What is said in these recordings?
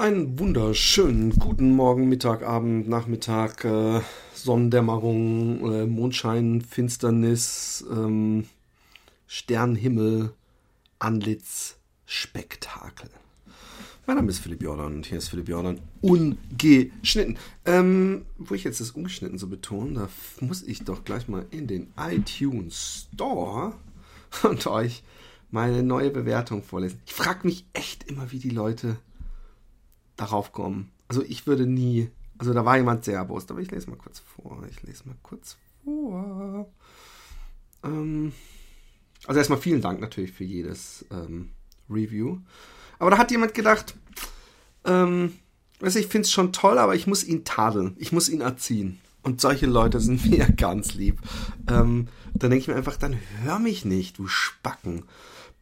Einen wunderschönen guten Morgen, Mittag, Abend, Nachmittag, äh, Sonnendämmerung, äh, Mondschein, Finsternis, ähm, Sternenhimmel, Antlitz, Spektakel. Mein Name ist Philipp Jordan und hier ist Philipp Jordan ungeschnitten. Ähm, wo ich jetzt das ungeschnitten so betone, da muss ich doch gleich mal in den iTunes Store und euch meine neue Bewertung vorlesen. Ich frage mich echt immer, wie die Leute darauf kommen. Also ich würde nie, also da war jemand sehr erbost, aber ich lese mal kurz vor. Ich lese mal kurz vor. Ähm, also erstmal vielen Dank natürlich für jedes ähm, Review. Aber da hat jemand gedacht, ähm, weiß ich finde es schon toll, aber ich muss ihn tadeln. Ich muss ihn erziehen. Und solche Leute sind mir ganz lieb. Ähm, dann denke ich mir einfach, dann hör mich nicht, du Spacken.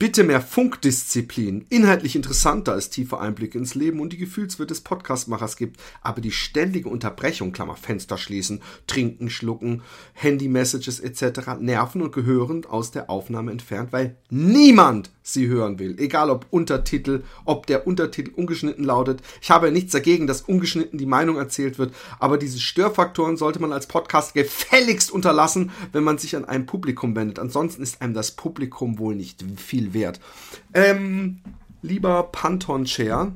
Bitte mehr Funkdisziplin. Inhaltlich interessanter als tiefer Einblick ins Leben und die Gefühlswelt des Podcastmachers gibt. Aber die ständige Unterbrechung, Klammer, Fenster schließen, trinken, schlucken, Handy-Messages etc. nerven und gehören aus der Aufnahme entfernt, weil niemand sie hören will. Egal ob Untertitel, ob der Untertitel ungeschnitten lautet. Ich habe ja nichts dagegen, dass ungeschnitten die Meinung erzählt wird, aber diese Störfaktoren sollte man als Podcast gefälligst unterlassen, wenn man sich an ein Publikum wendet. Ansonsten ist einem das Publikum wohl nicht viel wert. Ähm, lieber Panton Chair,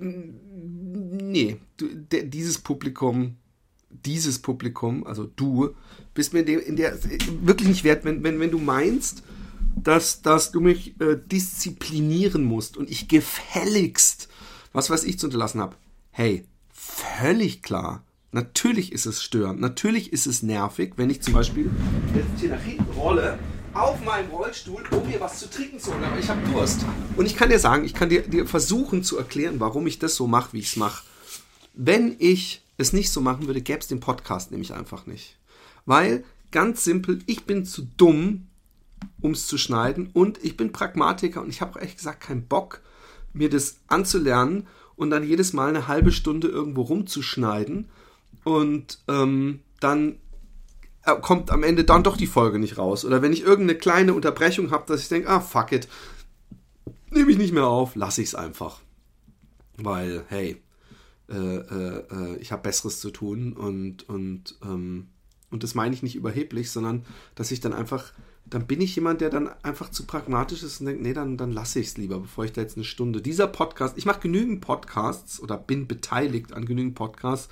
nee, du, de, dieses Publikum, dieses Publikum, also du, bist mir in der, in der wirklich nicht wert, wenn, wenn, wenn du meinst, dass, dass du mich äh, disziplinieren musst und ich gefälligst, was weiß ich, zu unterlassen habe. Hey, völlig klar. Natürlich ist es störend. Natürlich ist es nervig, wenn ich zum Beispiel jetzt hier nach hinten rolle auf meinem Rollstuhl, um mir was zu trinken zu holen. Aber ich habe Durst. Und ich kann dir sagen, ich kann dir, dir versuchen zu erklären, warum ich das so mache, wie ich es mache. Wenn ich es nicht so machen würde, gäbe es den Podcast nämlich einfach nicht. Weil, ganz simpel, ich bin zu dumm, um es zu schneiden. Und ich bin Pragmatiker und ich habe auch ehrlich gesagt keinen Bock, mir das anzulernen und dann jedes Mal eine halbe Stunde irgendwo rumzuschneiden und ähm, dann äh, kommt am Ende dann doch die Folge nicht raus. Oder wenn ich irgendeine kleine Unterbrechung habe, dass ich denke, ah, fuck it, nehme ich nicht mehr auf, lasse ich es einfach. Weil, hey, äh, äh, äh ich habe Besseres zu tun und, und, ähm, und das meine ich nicht überheblich, sondern dass ich dann einfach, dann bin ich jemand, der dann einfach zu pragmatisch ist und denkt, nee, dann, dann lasse ich es lieber, bevor ich da jetzt eine Stunde. Dieser Podcast, ich mache genügend Podcasts oder bin beteiligt an genügend Podcasts,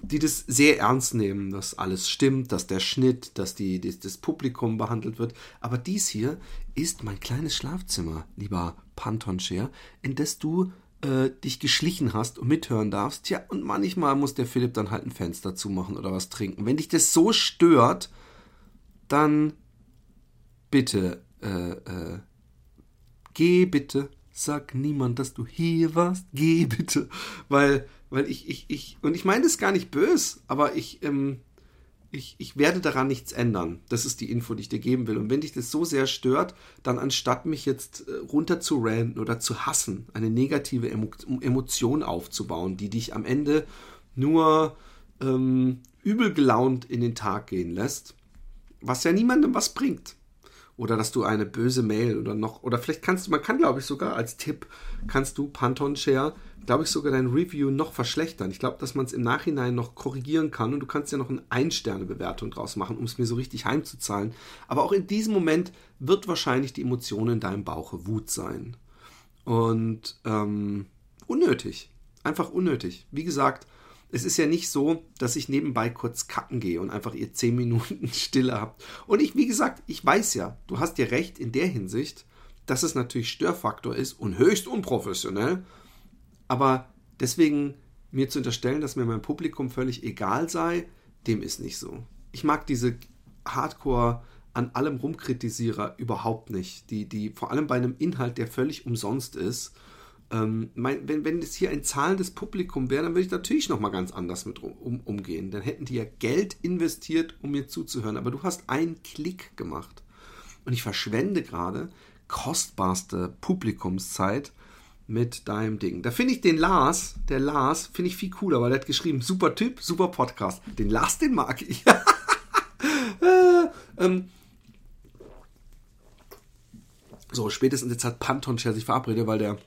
die das sehr ernst nehmen, dass alles stimmt, dass der Schnitt, dass die, das, das Publikum behandelt wird. Aber dies hier ist mein kleines Schlafzimmer, lieber Pantonshare, in das du äh, dich geschlichen hast und mithören darfst. Tja, und manchmal muss der Philipp dann halt ein Fenster zumachen oder was trinken. Wenn dich das so stört, dann bitte, äh, äh, geh bitte, sag niemand, dass du hier warst, geh bitte, weil weil ich, ich, ich, und ich meine das gar nicht böse, aber ich, ähm, ich, ich werde daran nichts ändern. Das ist die Info, die ich dir geben will. Und wenn dich das so sehr stört, dann anstatt mich jetzt äh, runter zu ranten oder zu hassen, eine negative Emo Emotion aufzubauen, die dich am Ende nur ähm, übel gelaunt in den Tag gehen lässt, was ja niemandem was bringt oder dass du eine böse Mail oder noch oder vielleicht kannst du man kann glaube ich sogar als Tipp kannst du Panton Share glaube ich sogar dein Review noch verschlechtern. Ich glaube, dass man es im Nachhinein noch korrigieren kann und du kannst ja noch eine Ein-Sterne-Bewertung draus machen, um es mir so richtig heimzuzahlen. Aber auch in diesem Moment wird wahrscheinlich die Emotion in deinem Bauche Wut sein. Und ähm, unnötig. Einfach unnötig. Wie gesagt, es ist ja nicht so, dass ich nebenbei kurz kacken gehe und einfach ihr 10 Minuten Stille habt. Und ich, wie gesagt, ich weiß ja, du hast ja recht in der Hinsicht, dass es natürlich Störfaktor ist und höchst unprofessionell. Aber deswegen mir zu unterstellen, dass mir mein Publikum völlig egal sei, dem ist nicht so. Ich mag diese Hardcore an allem rumkritisierer überhaupt nicht. Die, die vor allem bei einem Inhalt, der völlig umsonst ist, ähm, mein, wenn, wenn es hier ein zahlendes Publikum wäre, dann würde ich natürlich nochmal ganz anders mit um, umgehen. Dann hätten die ja Geld investiert, um mir zuzuhören. Aber du hast einen Klick gemacht. Und ich verschwende gerade kostbarste Publikumszeit mit deinem Ding. Da finde ich den Lars, der Lars, finde ich viel cooler, weil der hat geschrieben, super Typ, super Podcast. Den Lars, den mag ich. äh, ähm, so, spätestens jetzt hat Panton sich verabredet, weil der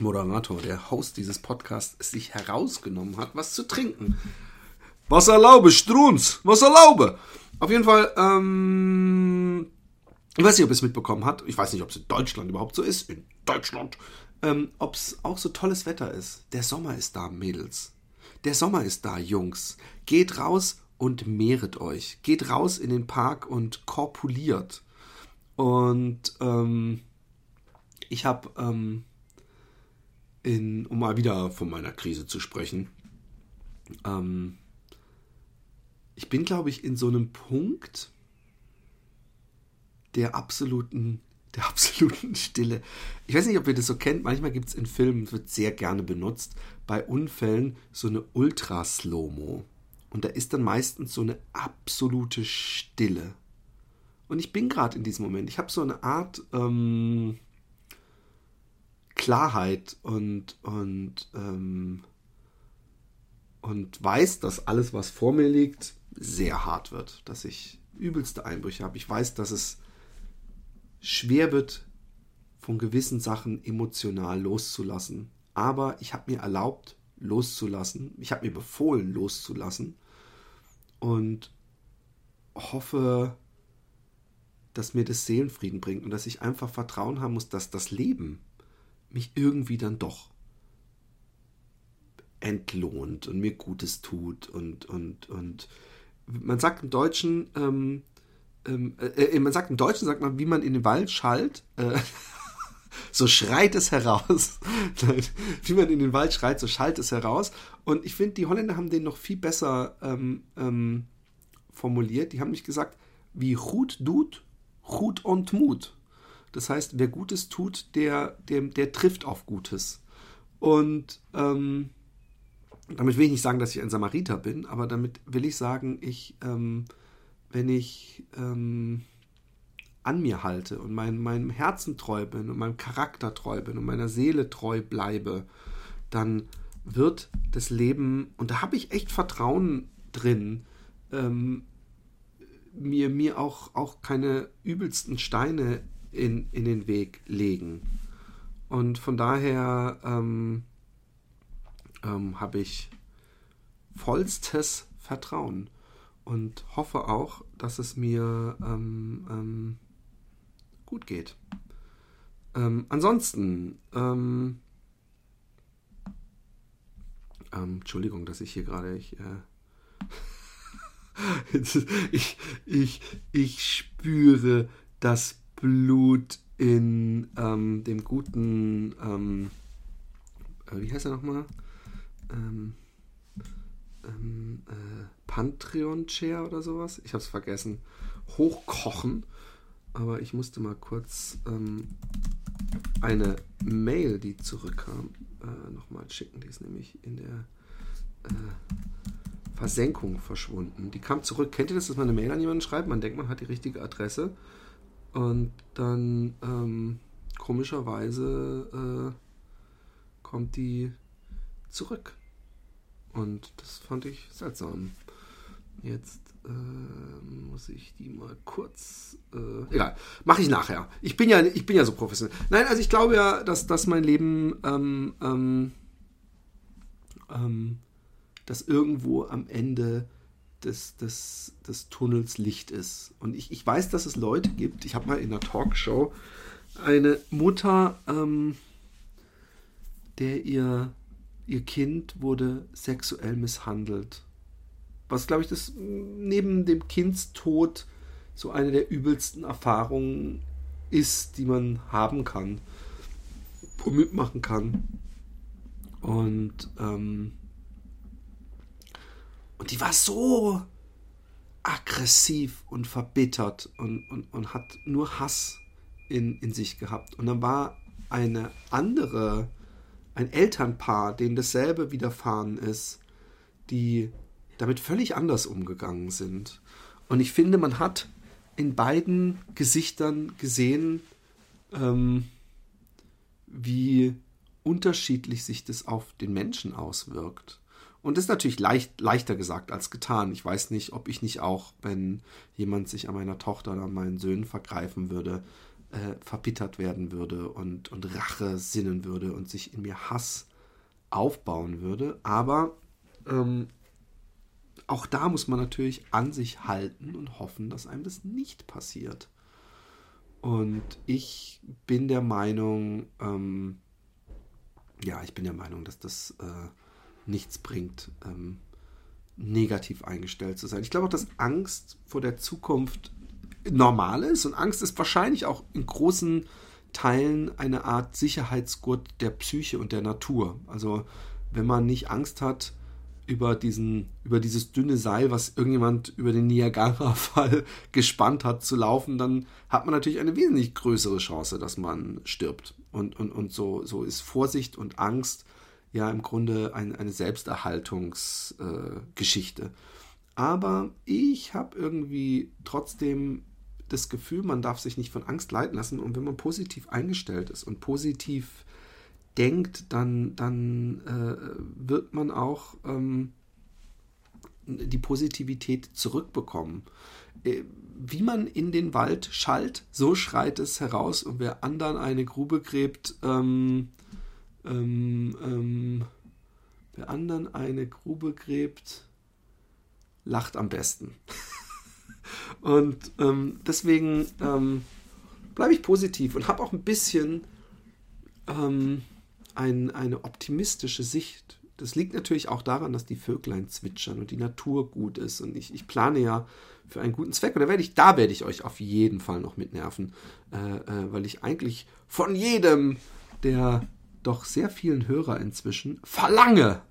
Moderator, der Host dieses Podcasts, sich herausgenommen hat, was zu trinken. Was erlaube, Strunz, was erlaube. Auf jeden Fall, ähm, ich weiß nicht, ob es mitbekommen hat. Ich weiß nicht, ob es in Deutschland überhaupt so ist. In Deutschland. Ähm, ob es auch so tolles Wetter ist. Der Sommer ist da, Mädels. Der Sommer ist da, Jungs. Geht raus und mehret euch. Geht raus in den Park und korpuliert. Und ähm, ich habe, ähm, um mal wieder von meiner Krise zu sprechen, ähm, ich bin, glaube ich, in so einem Punkt der absoluten, der absoluten Stille. Ich weiß nicht, ob ihr das so kennt. Manchmal gibt es in Filmen, wird sehr gerne benutzt, bei Unfällen so eine Ultra-Slow-Mo. Und da ist dann meistens so eine absolute Stille. Und ich bin gerade in diesem Moment. Ich habe so eine Art ähm, Klarheit und, und, ähm, und weiß, dass alles, was vor mir liegt, sehr hart wird, dass ich übelste Einbrüche habe. Ich weiß, dass es schwer wird, von gewissen Sachen emotional loszulassen. Aber ich habe mir erlaubt, loszulassen. Ich habe mir befohlen, loszulassen. Und hoffe, dass mir das Seelenfrieden bringt und dass ich einfach Vertrauen haben muss, dass das Leben mich irgendwie dann doch entlohnt und mir Gutes tut und, und, und man sagt im Deutschen, ähm, ähm, äh, äh, man sagt im Deutschen, sagt man, wie man in den Wald schallt, äh, so schreit es heraus. wie man in den Wald schreit, so schallt es heraus. Und ich finde, die Holländer haben den noch viel besser ähm, ähm, formuliert. Die haben nicht gesagt, wie gut tut, gut und Mut. Das heißt, wer Gutes tut, der, der, der trifft auf Gutes. Und ähm, damit will ich nicht sagen, dass ich ein Samariter bin, aber damit will ich sagen, ich, ähm, wenn ich ähm, an mir halte und mein, meinem Herzen treu bin und meinem Charakter treu bin und meiner Seele treu bleibe, dann wird das Leben, und da habe ich echt Vertrauen drin, ähm, mir, mir auch, auch keine übelsten Steine in, in den Weg legen. Und von daher ähm, ähm, habe ich vollstes Vertrauen und hoffe auch, dass es mir ähm, ähm, gut geht. Ähm, ansonsten, ähm, Entschuldigung, dass ich hier gerade, ich, äh, ich, ich, ich spüre das Blut in ähm, dem guten, äh, wie heißt er nochmal? ähm, ähm, äh, Pantheon-Chair oder sowas. Ich habe es vergessen. Hochkochen. Aber ich musste mal kurz ähm, eine Mail, die zurückkam, äh, nochmal schicken. Die ist nämlich in der äh, Versenkung verschwunden. Die kam zurück. Kennt ihr das, dass man eine Mail an jemanden schreibt? Man denkt, man hat die richtige Adresse. Und dann ähm, komischerweise äh, kommt die zurück. Und das fand ich seltsam. Jetzt äh, muss ich die mal kurz. Äh, egal, mache ich nachher. Ich bin ja, ich bin ja so professionell. Nein, also ich glaube ja, dass, dass mein Leben, ähm, ähm, ähm, dass irgendwo am Ende des, des, des Tunnels Licht ist. Und ich, ich weiß, dass es Leute gibt. Ich habe mal in einer Talkshow eine Mutter, ähm, der ihr ihr Kind wurde sexuell misshandelt. Was, glaube ich, das neben dem Kindstod so eine der übelsten Erfahrungen ist, die man haben kann mitmachen kann. Und, ähm, und die war so aggressiv und verbittert und, und, und hat nur Hass in, in sich gehabt. Und dann war eine andere ein Elternpaar, denen dasselbe widerfahren ist, die damit völlig anders umgegangen sind. Und ich finde, man hat in beiden Gesichtern gesehen, ähm, wie unterschiedlich sich das auf den Menschen auswirkt. Und ist natürlich leicht, leichter gesagt als getan. Ich weiß nicht, ob ich nicht auch, wenn jemand sich an meiner Tochter oder an meinen Söhnen vergreifen würde, äh, verbittert werden würde und, und Rache sinnen würde und sich in mir Hass aufbauen würde. Aber ähm, auch da muss man natürlich an sich halten und hoffen, dass einem das nicht passiert. Und ich bin der Meinung, ähm, ja, ich bin der Meinung, dass das äh, nichts bringt, ähm, negativ eingestellt zu sein. Ich glaube auch, dass Angst vor der Zukunft normal ist und Angst ist wahrscheinlich auch in großen Teilen eine Art Sicherheitsgurt der Psyche und der Natur. Also wenn man nicht Angst hat, über, diesen, über dieses dünne Seil, was irgendjemand über den Niagara-Fall gespannt hat, zu laufen, dann hat man natürlich eine wesentlich größere Chance, dass man stirbt. Und, und, und so, so ist Vorsicht und Angst ja im Grunde ein, eine Selbsterhaltungsgeschichte. Äh, Aber ich habe irgendwie trotzdem das Gefühl, man darf sich nicht von Angst leiten lassen. Und wenn man positiv eingestellt ist und positiv denkt, dann, dann äh, wird man auch ähm, die Positivität zurückbekommen. Äh, wie man in den Wald schallt, so schreit es heraus und wer anderen eine Grube gräbt, ähm, ähm, ähm wer anderen eine Grube gräbt, lacht am besten. und ähm, deswegen ähm, bleibe ich positiv und habe auch ein bisschen ähm, ein, eine optimistische Sicht. Das liegt natürlich auch daran, dass die Vöglein zwitschern und die Natur gut ist. Und ich, ich plane ja für einen guten Zweck. Und da werde ich, da werde ich euch auf jeden Fall noch mitnerven, äh, äh, weil ich eigentlich von jedem der doch sehr vielen Hörer inzwischen verlange,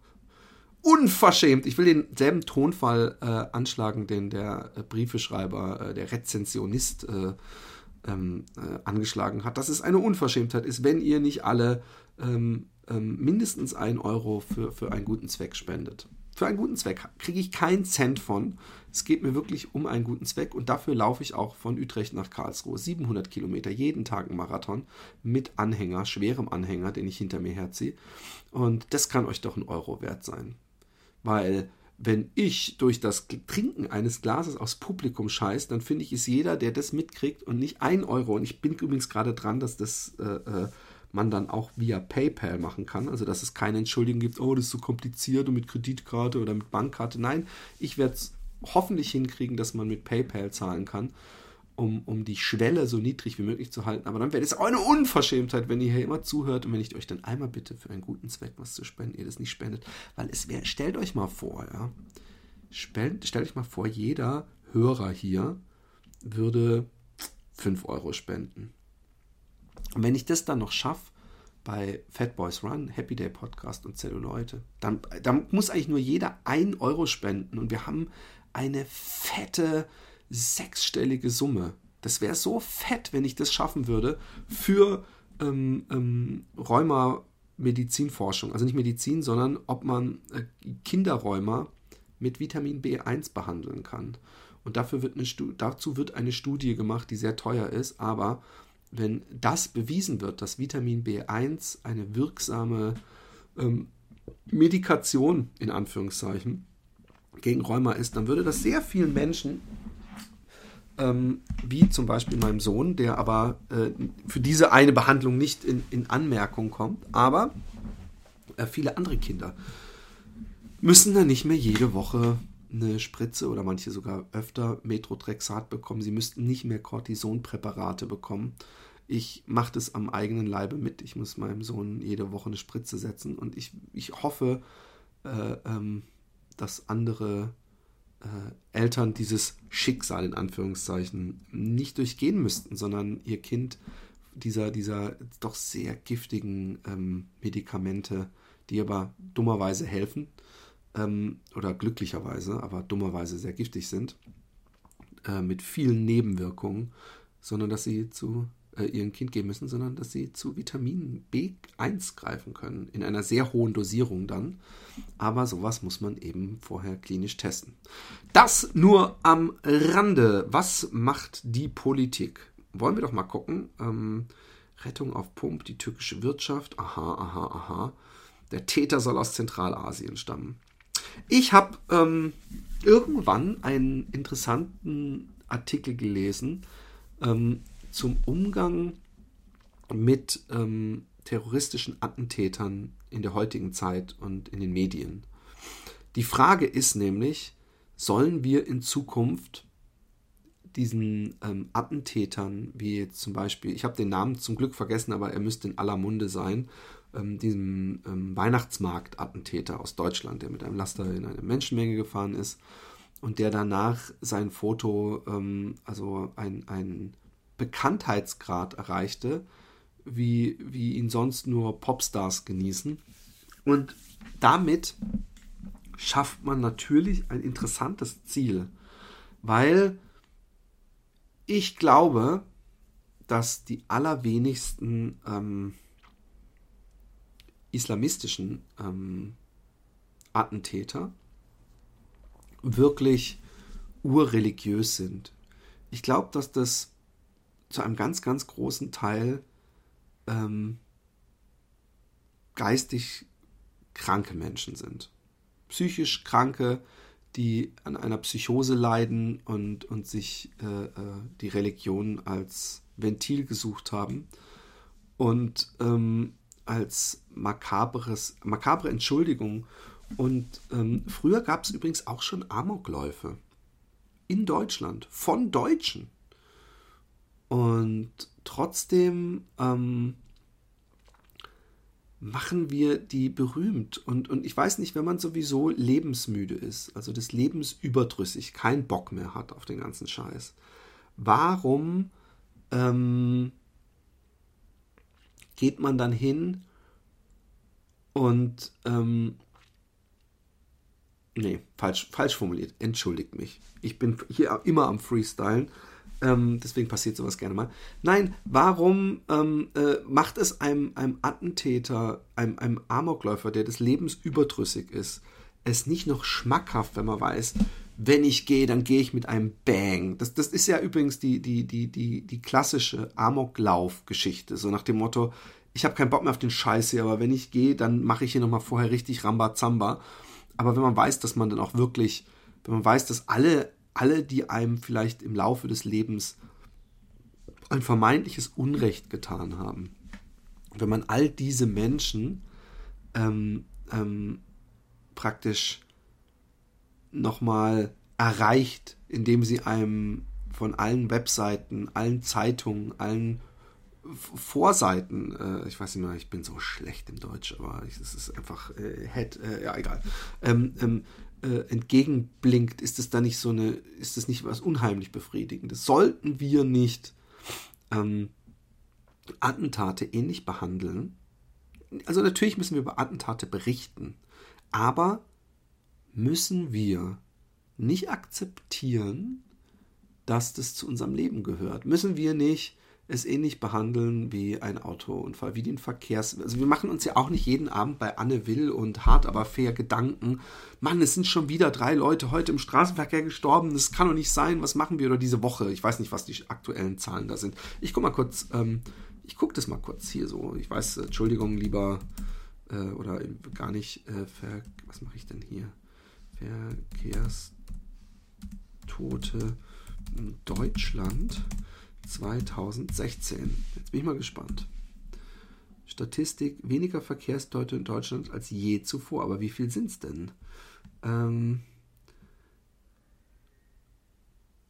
unverschämt. Ich will denselben Tonfall äh, anschlagen, den der äh, Briefeschreiber, äh, der Rezensionist äh, ähm, äh, angeschlagen hat, dass es eine Unverschämtheit ist, wenn ihr nicht alle ähm, ähm, mindestens ein Euro für, für einen guten Zweck spendet. Für einen guten Zweck kriege ich keinen Cent von. Es geht mir wirklich um einen guten Zweck und dafür laufe ich auch von Utrecht nach Karlsruhe. 700 Kilometer, jeden Tag ein Marathon mit Anhänger, schwerem Anhänger, den ich hinter mir herziehe. Und das kann euch doch ein Euro wert sein. Weil wenn ich durch das Trinken eines Glases aus Publikum scheiß, dann finde ich es jeder, der das mitkriegt und nicht ein Euro. Und ich bin übrigens gerade dran, dass das äh, äh man dann auch via PayPal machen kann. Also dass es keine Entschuldigung gibt, oh, das ist so kompliziert und mit Kreditkarte oder mit Bankkarte. Nein, ich werde es hoffentlich hinkriegen, dass man mit PayPal zahlen kann, um, um die Schwelle so niedrig wie möglich zu halten. Aber dann wäre es auch eine Unverschämtheit, wenn ihr hier immer zuhört und wenn ich euch dann einmal bitte für einen guten Zweck was zu spenden, ihr das nicht spendet. Weil es wäre, stellt euch mal vor, ja, stellt, stellt euch mal vor, jeder Hörer hier würde 5 Euro spenden. Und wenn ich das dann noch schaffe, bei Fat Boys Run, Happy Day Podcast und Zelluleute, dann, dann muss eigentlich nur jeder ein Euro spenden und wir haben eine fette sechsstellige Summe. Das wäre so fett, wenn ich das schaffen würde für ähm, ähm, Rheuma-Medizinforschung. Also nicht Medizin, sondern ob man äh, Kinderrheuma mit Vitamin B1 behandeln kann. Und dafür wird eine dazu wird eine Studie gemacht, die sehr teuer ist, aber wenn das bewiesen wird, dass Vitamin B1 eine wirksame ähm, Medikation in Anführungszeichen gegen Rheuma ist, dann würde das sehr vielen Menschen, ähm, wie zum Beispiel meinem Sohn, der aber äh, für diese eine Behandlung nicht in, in Anmerkung kommt, aber äh, viele andere Kinder müssen dann nicht mehr jede Woche eine Spritze oder manche sogar öfter Metrotrexat bekommen. Sie müssten nicht mehr Cortisonpräparate bekommen. Ich mache das am eigenen Leibe mit. Ich muss meinem Sohn jede Woche eine Spritze setzen und ich, ich hoffe, äh, ähm, dass andere äh, Eltern dieses Schicksal in Anführungszeichen nicht durchgehen müssten, sondern ihr Kind dieser, dieser doch sehr giftigen ähm, Medikamente, die aber dummerweise helfen ähm, oder glücklicherweise, aber dummerweise sehr giftig sind, äh, mit vielen Nebenwirkungen, sondern dass sie zu äh, ihrem Kind geben müssen, sondern dass sie zu Vitamin B1 greifen können. In einer sehr hohen Dosierung dann. Aber sowas muss man eben vorher klinisch testen. Das nur am Rande. Was macht die Politik? Wollen wir doch mal gucken. Ähm, Rettung auf Pump, die türkische Wirtschaft. Aha, aha, aha. Der Täter soll aus Zentralasien stammen. Ich habe ähm, irgendwann einen interessanten Artikel gelesen ähm, zum Umgang mit ähm, terroristischen Attentätern in der heutigen Zeit und in den Medien. Die Frage ist nämlich, sollen wir in Zukunft diesen ähm, Attentätern, wie zum Beispiel, ich habe den Namen zum Glück vergessen, aber er müsste in aller Munde sein, ähm, diesem ähm, Weihnachtsmarkt-Attentäter aus Deutschland, der mit einem Laster in eine Menschenmenge gefahren ist und der danach sein Foto, ähm, also ein, ein Bekanntheitsgrad erreichte, wie, wie ihn sonst nur Popstars genießen. Und damit schafft man natürlich ein interessantes Ziel, weil ich glaube, dass die allerwenigsten ähm, islamistischen ähm, Attentäter wirklich urreligiös sind. Ich glaube, dass das zu einem ganz, ganz großen Teil ähm, geistig kranke Menschen sind. Psychisch kranke, die an einer Psychose leiden und, und sich äh, äh, die Religion als Ventil gesucht haben und ähm, als makabres, makabre Entschuldigung. Und ähm, früher gab es übrigens auch schon Amokläufe in Deutschland von Deutschen. Und trotzdem ähm, machen wir die berühmt. Und, und ich weiß nicht, wenn man sowieso lebensmüde ist, also des Lebens überdrüssig, keinen Bock mehr hat auf den ganzen Scheiß, warum ähm, geht man dann hin und ähm, nee, falsch, falsch formuliert, entschuldigt mich. Ich bin hier immer am Freestylen ähm, deswegen passiert sowas gerne mal. Nein, warum ähm, äh, macht es einem, einem Attentäter, einem, einem Amokläufer, der des Lebens überdrüssig ist, es nicht noch schmackhaft, wenn man weiß, wenn ich gehe, dann gehe ich mit einem Bang. Das, das ist ja übrigens die, die, die, die, die klassische Amoklauf-Geschichte. So nach dem Motto, ich habe keinen Bock mehr auf den Scheiß hier, aber wenn ich gehe, dann mache ich hier nochmal vorher richtig Rambazamba. Aber wenn man weiß, dass man dann auch wirklich, wenn man weiß, dass alle alle, die einem vielleicht im Laufe des Lebens ein vermeintliches Unrecht getan haben. Wenn man all diese Menschen ähm, ähm, praktisch nochmal erreicht, indem sie einem von allen Webseiten, allen Zeitungen, allen Vorseiten, äh, ich weiß nicht mehr, ich bin so schlecht im Deutsch, aber es ist einfach äh, Head, äh, ja egal, ähm, ähm, äh, entgegenblinkt, ist es da nicht so eine, ist es nicht was unheimlich befriedigendes? Sollten wir nicht ähm, Attentate ähnlich behandeln? Also natürlich müssen wir über Attentate berichten, aber müssen wir nicht akzeptieren, dass das zu unserem Leben gehört? Müssen wir nicht es ähnlich behandeln wie ein Autounfall, wie den Verkehrs... Also wir machen uns ja auch nicht jeden Abend bei Anne Will und hart aber fair Gedanken. Mann, es sind schon wieder drei Leute heute im Straßenverkehr gestorben. Das kann doch nicht sein. Was machen wir oder diese Woche? Ich weiß nicht, was die aktuellen Zahlen da sind. Ich guck mal kurz, ähm, ich guck das mal kurz hier so. Ich weiß, Entschuldigung, lieber äh, oder gar nicht, äh, Ver was mache ich denn hier? Verkehrstote in Deutschland. 2016. Jetzt bin ich mal gespannt. Statistik, weniger Verkehrstote in Deutschland als je zuvor. Aber wie viel sind es denn? Ähm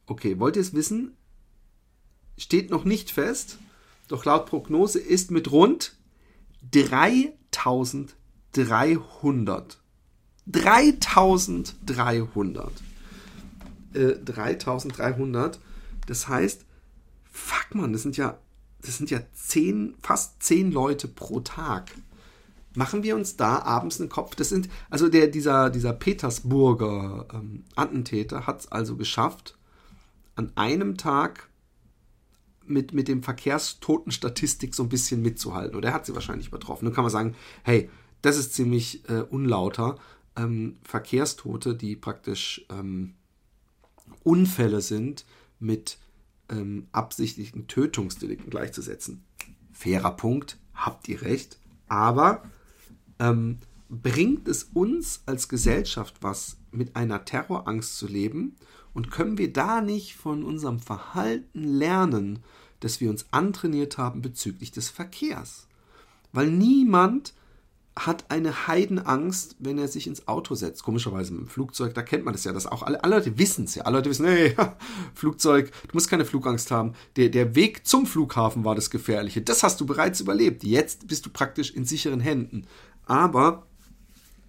okay, wollt ihr es wissen? Steht noch nicht fest, doch laut Prognose ist mit rund 3300. 3300. Äh, 3300. Das heißt, fuck man, das sind ja, das sind ja zehn, fast zehn Leute pro Tag. Machen wir uns da abends einen Kopf? Das sind, also der, dieser, dieser Petersburger ähm, Attentäter hat es also geschafft, an einem Tag mit, mit dem Verkehrstotenstatistik so ein bisschen mitzuhalten. Oder er hat sie wahrscheinlich übertroffen. Nun kann man sagen, hey, das ist ziemlich äh, unlauter. Ähm, Verkehrstote, die praktisch ähm, Unfälle sind mit ähm, absichtlichen Tötungsdelikten gleichzusetzen. Fairer Punkt, habt ihr recht. Aber ähm, bringt es uns als Gesellschaft was, mit einer Terrorangst zu leben? Und können wir da nicht von unserem Verhalten lernen, das wir uns antrainiert haben bezüglich des Verkehrs. Weil niemand hat eine Heidenangst, wenn er sich ins Auto setzt. Komischerweise dem Flugzeug, da kennt man das ja, dass auch alle, alle Leute wissen es ja. Alle Leute wissen, hey, Flugzeug, du musst keine Flugangst haben. Der, der Weg zum Flughafen war das Gefährliche. Das hast du bereits überlebt. Jetzt bist du praktisch in sicheren Händen. Aber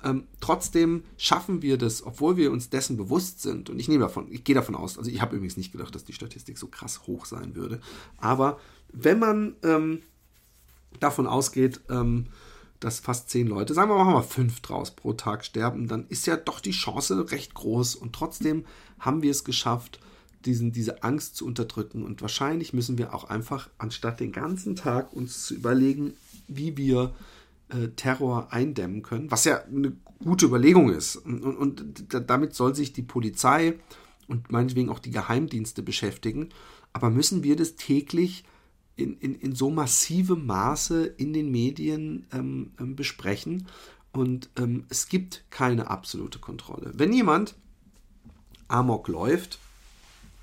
ähm, trotzdem schaffen wir das, obwohl wir uns dessen bewusst sind. Und ich nehme davon, ich gehe davon aus, also ich habe übrigens nicht gedacht, dass die Statistik so krass hoch sein würde. Aber wenn man ähm, davon ausgeht, ähm, dass fast zehn Leute, sagen wir mal, wir fünf draus pro Tag sterben, dann ist ja doch die Chance recht groß. Und trotzdem haben wir es geschafft, diesen, diese Angst zu unterdrücken. Und wahrscheinlich müssen wir auch einfach, anstatt den ganzen Tag uns zu überlegen, wie wir äh, Terror eindämmen können, was ja eine gute Überlegung ist. Und, und, und damit soll sich die Polizei und meinetwegen auch die Geheimdienste beschäftigen. Aber müssen wir das täglich in, in, in so massivem Maße in den Medien ähm, ähm, besprechen. Und ähm, es gibt keine absolute Kontrolle. Wenn jemand Amok läuft,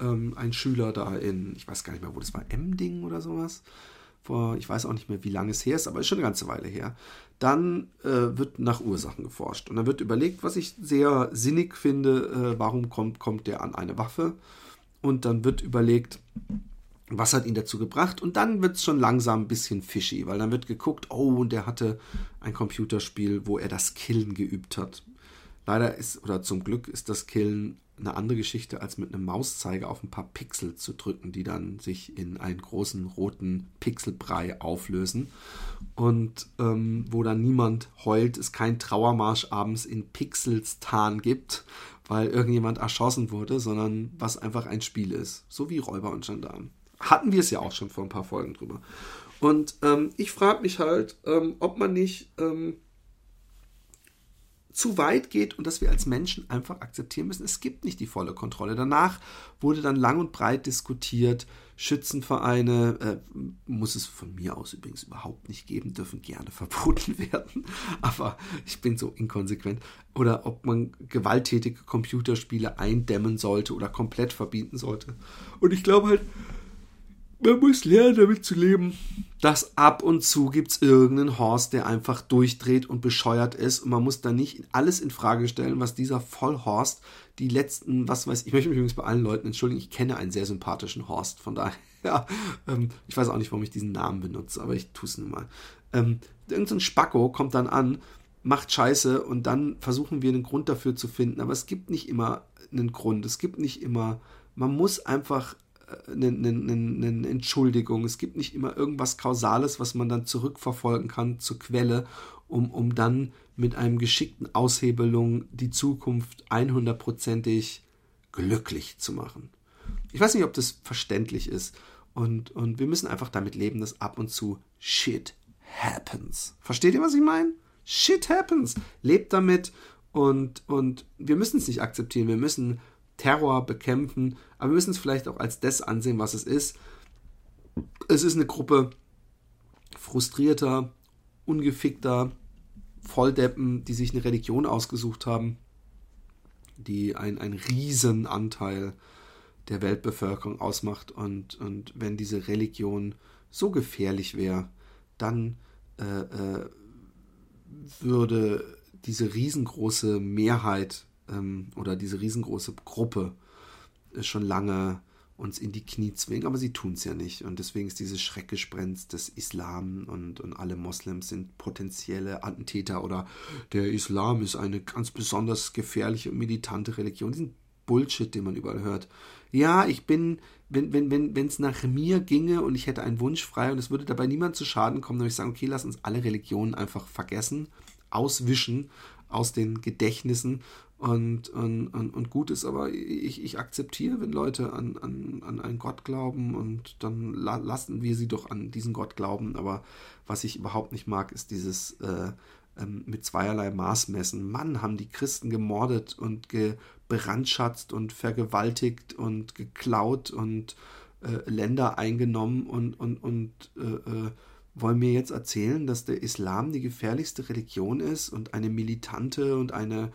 ähm, ein Schüler da in, ich weiß gar nicht mehr, wo das war, Emding oder sowas, vor, ich weiß auch nicht mehr, wie lange es her ist, aber ist schon eine ganze Weile her, dann äh, wird nach Ursachen geforscht. Und dann wird überlegt, was ich sehr sinnig finde, äh, warum kommt, kommt der an eine Waffe? Und dann wird überlegt, was hat ihn dazu gebracht? Und dann wird es schon langsam ein bisschen fishy, weil dann wird geguckt, oh, und der hatte ein Computerspiel, wo er das Killen geübt hat. Leider ist, oder zum Glück ist das Killen eine andere Geschichte, als mit einem Mauszeiger auf ein paar Pixel zu drücken, die dann sich in einen großen roten Pixelbrei auflösen. Und ähm, wo dann niemand heult, es kein Trauermarsch abends in Pixelstan gibt, weil irgendjemand erschossen wurde, sondern was einfach ein Spiel ist. So wie Räuber und Gendarmen hatten wir es ja auch schon vor ein paar Folgen drüber. Und ähm, ich frage mich halt, ähm, ob man nicht ähm, zu weit geht und dass wir als Menschen einfach akzeptieren müssen, es gibt nicht die volle Kontrolle. Danach wurde dann lang und breit diskutiert, Schützenvereine äh, muss es von mir aus übrigens überhaupt nicht geben, dürfen gerne verboten werden, aber ich bin so inkonsequent. Oder ob man gewalttätige Computerspiele eindämmen sollte oder komplett verbieten sollte. Und ich glaube halt, man muss lernen, damit zu leben, dass ab und zu gibt es irgendeinen Horst, der einfach durchdreht und bescheuert ist. Und man muss da nicht alles in Frage stellen, was dieser Vollhorst die letzten, was weiß ich, ich möchte mich übrigens bei allen Leuten entschuldigen, ich kenne einen sehr sympathischen Horst, von daher, ja, ähm, ich weiß auch nicht, warum ich diesen Namen benutze, aber ich tue es nun mal. Ähm, irgendein Spacko kommt dann an, macht Scheiße und dann versuchen wir einen Grund dafür zu finden, aber es gibt nicht immer einen Grund, es gibt nicht immer, man muss einfach eine, eine, eine, Entschuldigung. Es gibt nicht immer irgendwas Kausales, was man dann zurückverfolgen kann zur Quelle, um, um dann mit einem geschickten Aushebelung die Zukunft 100%ig glücklich zu machen. Ich weiß nicht, ob das verständlich ist. Und, und wir müssen einfach damit leben, dass ab und zu Shit happens. Versteht ihr, was ich meine? Shit happens. Lebt damit und, und wir müssen es nicht akzeptieren. Wir müssen Terror bekämpfen, aber wir müssen es vielleicht auch als das ansehen, was es ist. Es ist eine Gruppe frustrierter, ungefickter Volldeppen, die sich eine Religion ausgesucht haben, die ein, ein Riesenanteil der Weltbevölkerung ausmacht. Und, und wenn diese Religion so gefährlich wäre, dann äh, äh, würde diese riesengroße Mehrheit ähm, oder diese riesengroße Gruppe schon lange uns in die Knie zwingen, aber sie tun es ja nicht. Und deswegen ist dieses Schreckgespenst des Islam und, und alle Moslems sind potenzielle Attentäter oder der Islam ist eine ganz besonders gefährliche und militante Religion. Diesen Bullshit, den man überall hört. Ja, ich bin, wenn es wenn, wenn, nach mir ginge und ich hätte einen Wunsch frei und es würde dabei niemand zu Schaden kommen, dann würde ich sagen, okay, lass uns alle Religionen einfach vergessen, auswischen aus den Gedächtnissen und, und, und, gut ist, aber ich, ich akzeptiere, wenn Leute an, an, an einen Gott glauben und dann la lassen wir sie doch an diesen Gott glauben. Aber was ich überhaupt nicht mag, ist dieses äh, ähm, mit zweierlei Maß messen. Mann, haben die Christen gemordet und gebrandschatzt und vergewaltigt und geklaut und äh, Länder eingenommen und, und, und äh, äh wollen mir jetzt erzählen, dass der Islam die gefährlichste Religion ist und eine militante und eine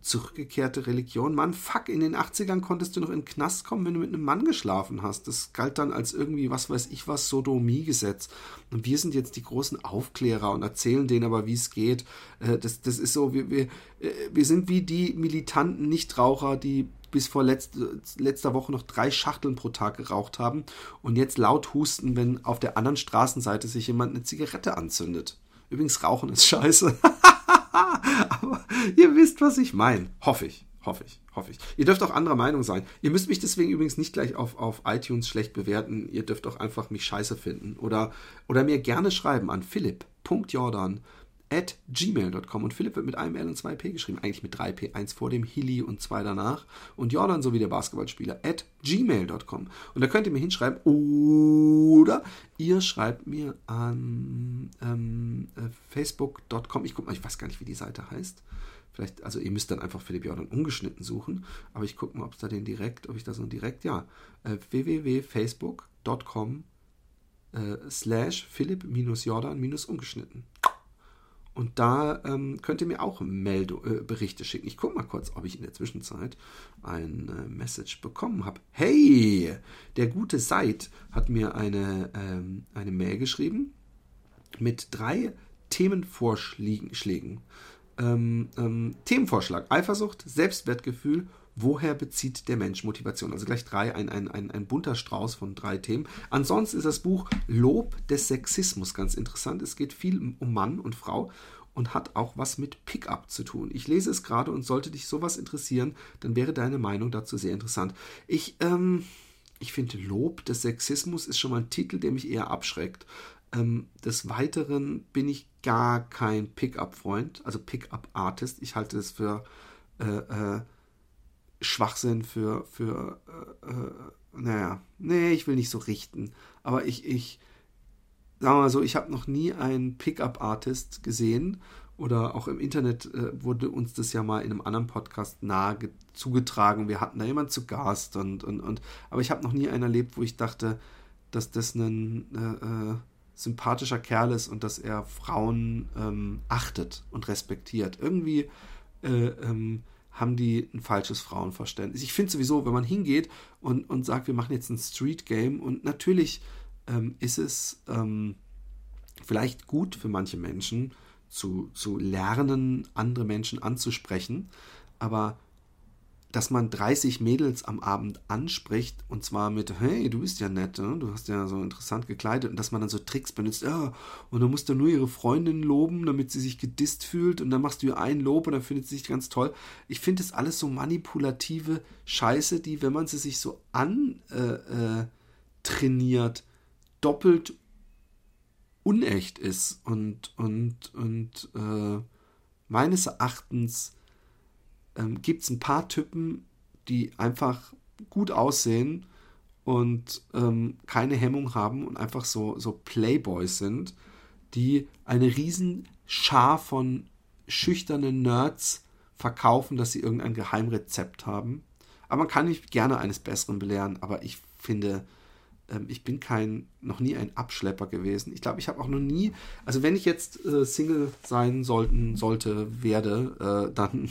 zurückgekehrte Religion. Mann, fuck, in den 80ern konntest du noch in den Knast kommen, wenn du mit einem Mann geschlafen hast. Das galt dann als irgendwie, was weiß ich was, Sodomie-Gesetz. Und wir sind jetzt die großen Aufklärer und erzählen denen aber, wie es geht. Äh, das, das ist so, wir, wir, äh, wir sind wie die militanten Nichtraucher, die bis vor letzt, letzter Woche noch drei Schachteln pro Tag geraucht haben und jetzt laut husten, wenn auf der anderen Straßenseite sich jemand eine Zigarette anzündet. Übrigens, Rauchen ist scheiße. Aber ihr wisst, was ich meine. Hoffe ich. Hoffe ich, hoffe ich. Ihr dürft auch anderer Meinung sein. Ihr müsst mich deswegen übrigens nicht gleich auf, auf iTunes schlecht bewerten. Ihr dürft auch einfach mich scheiße finden. Oder, oder mir gerne schreiben an philipp.jordan at gmail.com und Philipp wird mit einem L und zwei P geschrieben, eigentlich mit drei P, eins vor dem Hilly und zwei danach. Und Jordan sowie der Basketballspieler at gmail.com und da könnt ihr mir hinschreiben oder ihr schreibt mir an ähm, äh, facebook.com, ich guck mal, ich weiß gar nicht, wie die Seite heißt, vielleicht, also ihr müsst dann einfach Philipp Jordan ungeschnitten suchen, aber ich gucke mal, ob es da den direkt, ob ich da so direkt, ja, äh, www.facebook.com äh, slash Philipp-Jordan-ungeschnitten. Und da ähm, könnt ihr mir auch Meld äh, Berichte schicken. Ich gucke mal kurz, ob ich in der Zwischenzeit ein äh, Message bekommen habe. Hey, der gute Seid hat mir eine, ähm, eine Mail geschrieben mit drei Themenvorschlägen. Ähm, ähm Themenvorschlag: Eifersucht, Selbstwertgefühl woher bezieht der Mensch Motivation? Also gleich drei, ein, ein, ein, ein bunter Strauß von drei Themen. Ansonsten ist das Buch Lob des Sexismus ganz interessant. Es geht viel um Mann und Frau und hat auch was mit Pickup zu tun. Ich lese es gerade und sollte dich sowas interessieren, dann wäre deine Meinung dazu sehr interessant. Ich, ähm, ich finde, Lob des Sexismus ist schon mal ein Titel, der mich eher abschreckt. Ähm, des Weiteren bin ich gar kein Pickup-Freund, also Pickup-Artist. Ich halte es für äh, äh, Schwachsinn für, für äh, äh, naja, nee, ich will nicht so richten. Aber ich, ich, sagen wir mal so, ich habe noch nie einen Pickup-Artist gesehen oder auch im Internet äh, wurde uns das ja mal in einem anderen Podcast nahe zugetragen. Wir hatten da jemanden zu Gast und, und, und aber ich habe noch nie einen erlebt, wo ich dachte, dass das ein äh, äh, sympathischer Kerl ist und dass er Frauen ähm, achtet und respektiert. Irgendwie äh, ähm, haben die ein falsches Frauenverständnis. Ich finde sowieso, wenn man hingeht und, und sagt, wir machen jetzt ein Street Game und natürlich ähm, ist es ähm, vielleicht gut für manche Menschen zu, zu lernen, andere Menschen anzusprechen, aber dass man 30 Mädels am Abend anspricht und zwar mit, hey, du bist ja nett, ne? du hast ja so interessant gekleidet und dass man dann so Tricks benutzt, ja, und dann musst du nur ihre Freundin loben, damit sie sich gedisst fühlt und dann machst du ihr ein Lob und dann findet sie sich ganz toll. Ich finde das alles so manipulative Scheiße, die, wenn man sie sich so antrainiert, äh, äh, doppelt unecht ist und, und, und äh, meines Erachtens ähm, gibt es ein paar Typen, die einfach gut aussehen und ähm, keine Hemmung haben und einfach so, so Playboys sind, die eine riesen Schar von schüchternen Nerds verkaufen, dass sie irgendein Geheimrezept haben. Aber man kann nicht gerne eines Besseren belehren, aber ich finde, ähm, ich bin kein, noch nie ein Abschlepper gewesen. Ich glaube, ich habe auch noch nie, also wenn ich jetzt äh, Single sein sollten, sollte, werde, äh, dann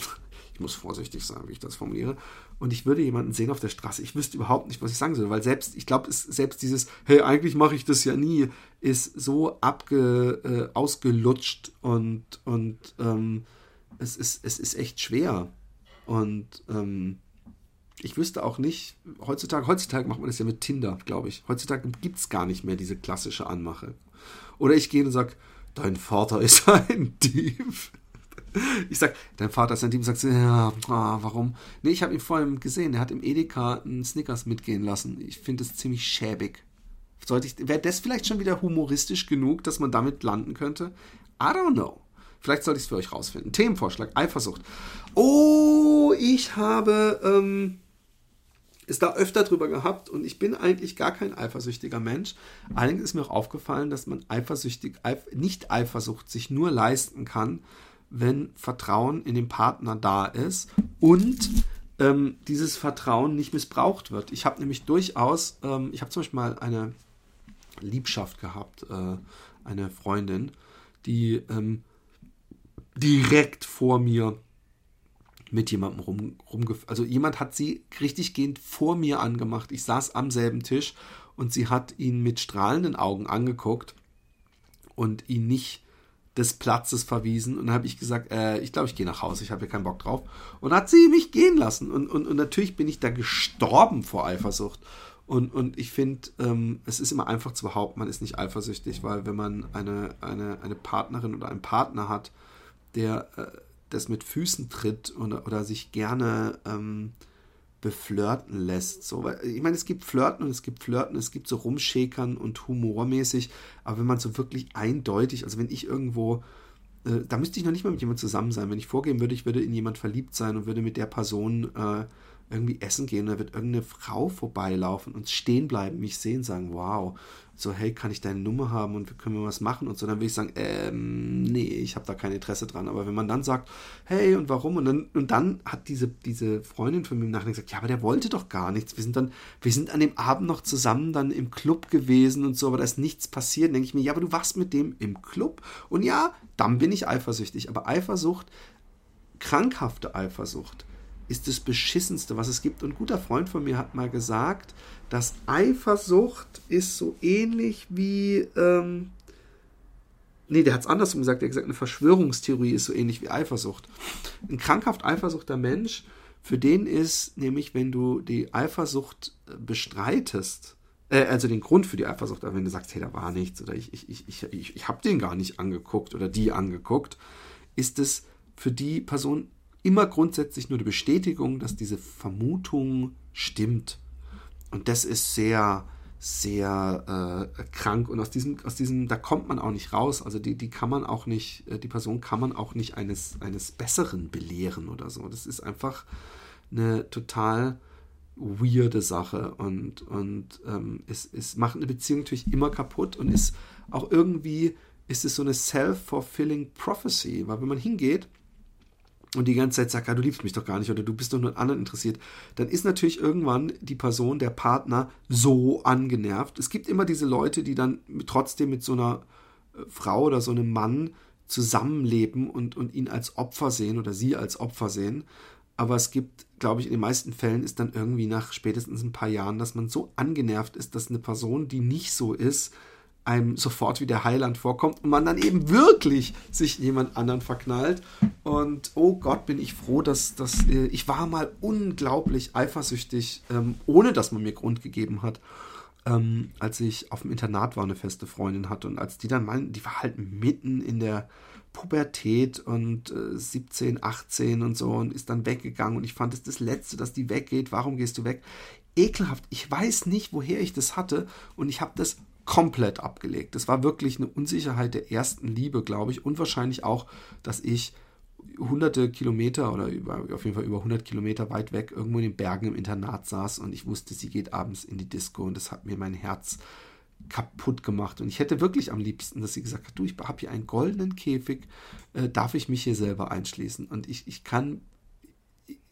muss vorsichtig sein, wie ich das formuliere. Und ich würde jemanden sehen auf der Straße. Ich wüsste überhaupt nicht, was ich sagen soll, weil selbst, ich glaube, selbst dieses, hey, eigentlich mache ich das ja nie, ist so abge, äh, ausgelutscht und, und ähm, es, ist, es ist echt schwer. Und ähm, ich wüsste auch nicht, heutzutage, heutzutage macht man das ja mit Tinder, glaube ich. Heutzutage gibt es gar nicht mehr diese klassische Anmache. Oder ich gehe und sage, dein Vater ist ein Dieb. Ich sag, dein Vater ist ein Team, sagt ja, oh, warum? Nee, ich habe ihn vorhin gesehen, er hat im Edeka einen Snickers mitgehen lassen. Ich finde es ziemlich schäbig. Sollte ich, wäre das vielleicht schon wieder humoristisch genug, dass man damit landen könnte? I don't know. Vielleicht sollte ich es für euch rausfinden. Themenvorschlag, Eifersucht. Oh, ich habe ähm, es da öfter drüber gehabt und ich bin eigentlich gar kein eifersüchtiger Mensch. Allerdings ist mir auch aufgefallen, dass man eifersüchtig, nicht Eifersucht sich nur leisten kann, wenn Vertrauen in den Partner da ist und ähm, dieses Vertrauen nicht missbraucht wird. Ich habe nämlich durchaus, ähm, ich habe zum Beispiel mal eine Liebschaft gehabt, äh, eine Freundin, die ähm, direkt vor mir mit jemandem rum, rumgef... Also jemand hat sie richtig gehend vor mir angemacht. Ich saß am selben Tisch und sie hat ihn mit strahlenden Augen angeguckt und ihn nicht des Platzes verwiesen. Und habe ich gesagt, äh, ich glaube, ich gehe nach Hause, ich habe hier keinen Bock drauf. Und hat sie mich gehen lassen. Und, und, und natürlich bin ich da gestorben vor Eifersucht. Und, und ich finde, ähm, es ist immer einfach zu behaupten, man ist nicht eifersüchtig, weil wenn man eine, eine, eine Partnerin oder einen Partner hat, der äh, das mit Füßen tritt oder, oder sich gerne ähm, beflirten lässt. So, weil, ich meine, es gibt Flirten und es gibt Flirten, es gibt so Rumschäkern und humormäßig, aber wenn man so wirklich eindeutig, also wenn ich irgendwo, äh, da müsste ich noch nicht mal mit jemandem zusammen sein, wenn ich vorgehen würde, ich würde in jemand verliebt sein und würde mit der Person äh, irgendwie essen gehen, da wird irgendeine Frau vorbeilaufen und stehen bleiben, mich sehen, sagen, wow, so, hey, kann ich deine Nummer haben und können wir was machen und so, dann würde ich sagen, ähm, nee, ich habe da kein Interesse dran. Aber wenn man dann sagt, hey, und warum? Und dann, und dann hat diese, diese Freundin von mir im Nachhinein gesagt, ja, aber der wollte doch gar nichts. Wir sind dann, wir sind an dem Abend noch zusammen dann im Club gewesen und so, aber da ist nichts passiert. Denke ich mir, ja, aber du warst mit dem im Club. Und ja, dann bin ich eifersüchtig. Aber Eifersucht, krankhafte Eifersucht, ist das Beschissenste, was es gibt. Und ein guter Freund von mir hat mal gesagt, dass Eifersucht ist so ähnlich wie. Ähm, nee, der hat es andersrum gesagt. Er hat gesagt, eine Verschwörungstheorie ist so ähnlich wie Eifersucht. Ein krankhaft eifersuchter Mensch, für den ist nämlich, wenn du die Eifersucht äh, bestreitest, äh, also den Grund für die Eifersucht, wenn du sagst, hey, da war nichts oder ich, ich, ich, ich, ich, ich habe den gar nicht angeguckt oder die angeguckt, ist es für die Person immer grundsätzlich nur die Bestätigung, dass diese Vermutung stimmt. Und das ist sehr, sehr äh, krank und aus diesem, aus diesem, da kommt man auch nicht raus. Also die, die kann man auch nicht, äh, die Person kann man auch nicht eines, eines Besseren belehren oder so. Das ist einfach eine total weirde Sache und, und ähm, es, es macht eine Beziehung natürlich immer kaputt und ist auch irgendwie, ist es so eine self-fulfilling prophecy, weil wenn man hingeht und die ganze Zeit sagt, ja, du liebst mich doch gar nicht oder du bist doch nur an anderen interessiert, dann ist natürlich irgendwann die Person, der Partner, so angenervt. Es gibt immer diese Leute, die dann trotzdem mit so einer äh, Frau oder so einem Mann zusammenleben und, und ihn als Opfer sehen oder sie als Opfer sehen. Aber es gibt, glaube ich, in den meisten Fällen ist dann irgendwie nach spätestens ein paar Jahren, dass man so angenervt ist, dass eine Person, die nicht so ist, einem sofort wie der Heiland vorkommt und man dann eben wirklich sich jemand anderen verknallt. Und oh Gott, bin ich froh, dass, dass äh, ich war mal unglaublich eifersüchtig, ähm, ohne dass man mir Grund gegeben hat, ähm, als ich auf dem Internat war, eine feste Freundin hatte. Und als die dann meinen, die war halt mitten in der Pubertät und äh, 17, 18 und so und ist dann weggegangen und ich fand es das Letzte, dass die weggeht. Warum gehst du weg? Ekelhaft. Ich weiß nicht, woher ich das hatte und ich habe das komplett abgelegt. Das war wirklich eine Unsicherheit der ersten Liebe, glaube ich. Und wahrscheinlich auch, dass ich hunderte Kilometer oder über, auf jeden Fall über 100 Kilometer weit weg irgendwo in den Bergen im Internat saß und ich wusste, sie geht abends in die Disco und das hat mir mein Herz kaputt gemacht. Und ich hätte wirklich am liebsten, dass sie gesagt hat, du, ich habe hier einen goldenen Käfig, äh, darf ich mich hier selber einschließen? Und ich, ich kann,